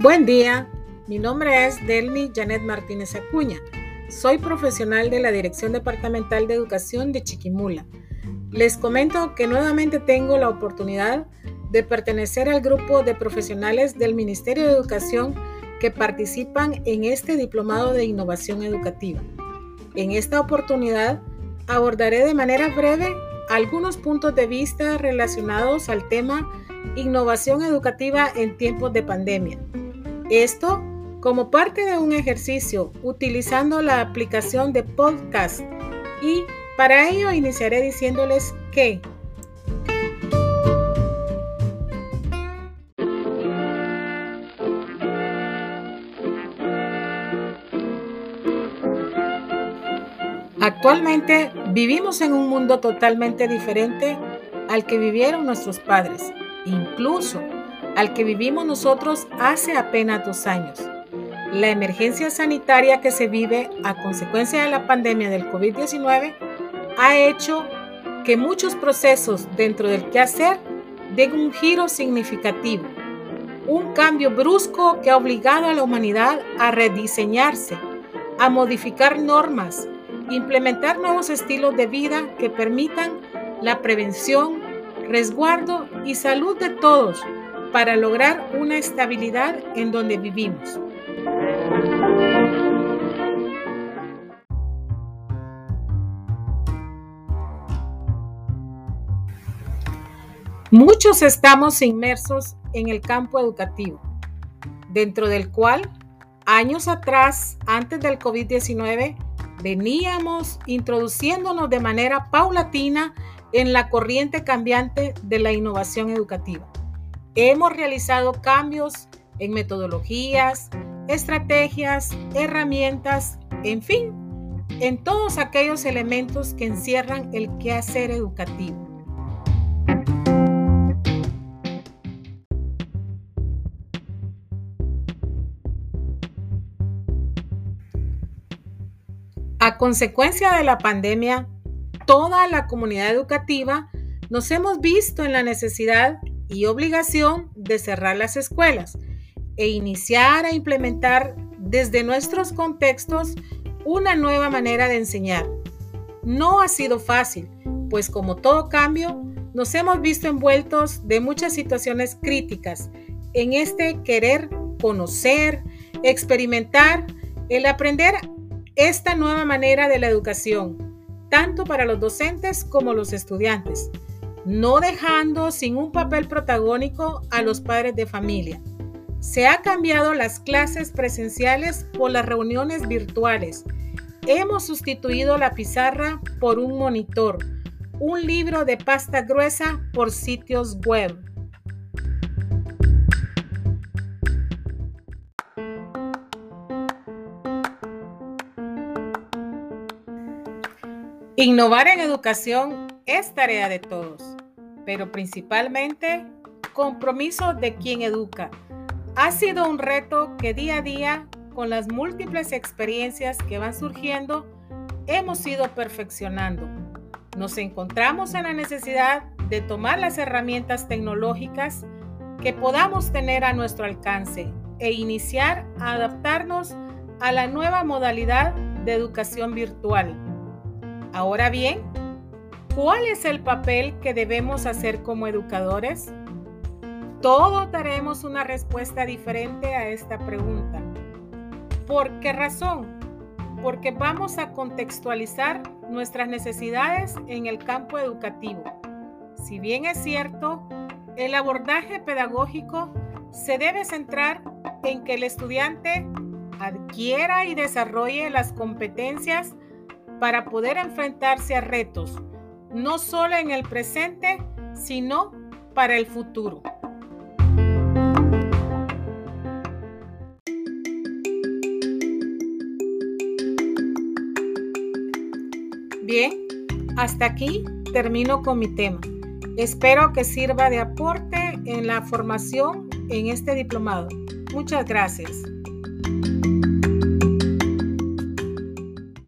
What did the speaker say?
Buen día, mi nombre es Delmi Janet Martínez Acuña. Soy profesional de la Dirección Departamental de Educación de Chiquimula. Les comento que nuevamente tengo la oportunidad de pertenecer al grupo de profesionales del Ministerio de Educación que participan en este diplomado de innovación educativa. En esta oportunidad abordaré de manera breve algunos puntos de vista relacionados al tema innovación educativa en tiempos de pandemia esto como parte de un ejercicio utilizando la aplicación de podcast. Y para ello iniciaré diciéndoles que Actualmente vivimos en un mundo totalmente diferente al que vivieron nuestros padres, incluso al que vivimos nosotros hace apenas dos años. La emergencia sanitaria que se vive a consecuencia de la pandemia del COVID-19 ha hecho que muchos procesos dentro del quehacer den un giro significativo, un cambio brusco que ha obligado a la humanidad a rediseñarse, a modificar normas, implementar nuevos estilos de vida que permitan la prevención, resguardo y salud de todos para lograr una estabilidad en donde vivimos. Muchos estamos inmersos en el campo educativo, dentro del cual años atrás, antes del COVID-19, veníamos introduciéndonos de manera paulatina en la corriente cambiante de la innovación educativa. Hemos realizado cambios en metodologías, estrategias, herramientas, en fin, en todos aquellos elementos que encierran el quehacer educativo. A consecuencia de la pandemia, toda la comunidad educativa nos hemos visto en la necesidad y obligación de cerrar las escuelas e iniciar a implementar desde nuestros contextos una nueva manera de enseñar. No ha sido fácil, pues como todo cambio, nos hemos visto envueltos de muchas situaciones críticas en este querer conocer, experimentar, el aprender esta nueva manera de la educación, tanto para los docentes como los estudiantes no dejando sin un papel protagónico a los padres de familia. Se ha cambiado las clases presenciales por las reuniones virtuales. Hemos sustituido la pizarra por un monitor, un libro de pasta gruesa por sitios web. Innovar en educación es tarea de todos pero principalmente compromiso de quien educa. Ha sido un reto que día a día, con las múltiples experiencias que van surgiendo, hemos ido perfeccionando. Nos encontramos en la necesidad de tomar las herramientas tecnológicas que podamos tener a nuestro alcance e iniciar a adaptarnos a la nueva modalidad de educación virtual. Ahora bien, ¿Cuál es el papel que debemos hacer como educadores? Todos daremos una respuesta diferente a esta pregunta. ¿Por qué razón? Porque vamos a contextualizar nuestras necesidades en el campo educativo. Si bien es cierto, el abordaje pedagógico se debe centrar en que el estudiante adquiera y desarrolle las competencias para poder enfrentarse a retos no solo en el presente, sino para el futuro. Bien, hasta aquí termino con mi tema. Espero que sirva de aporte en la formación en este diplomado. Muchas gracias.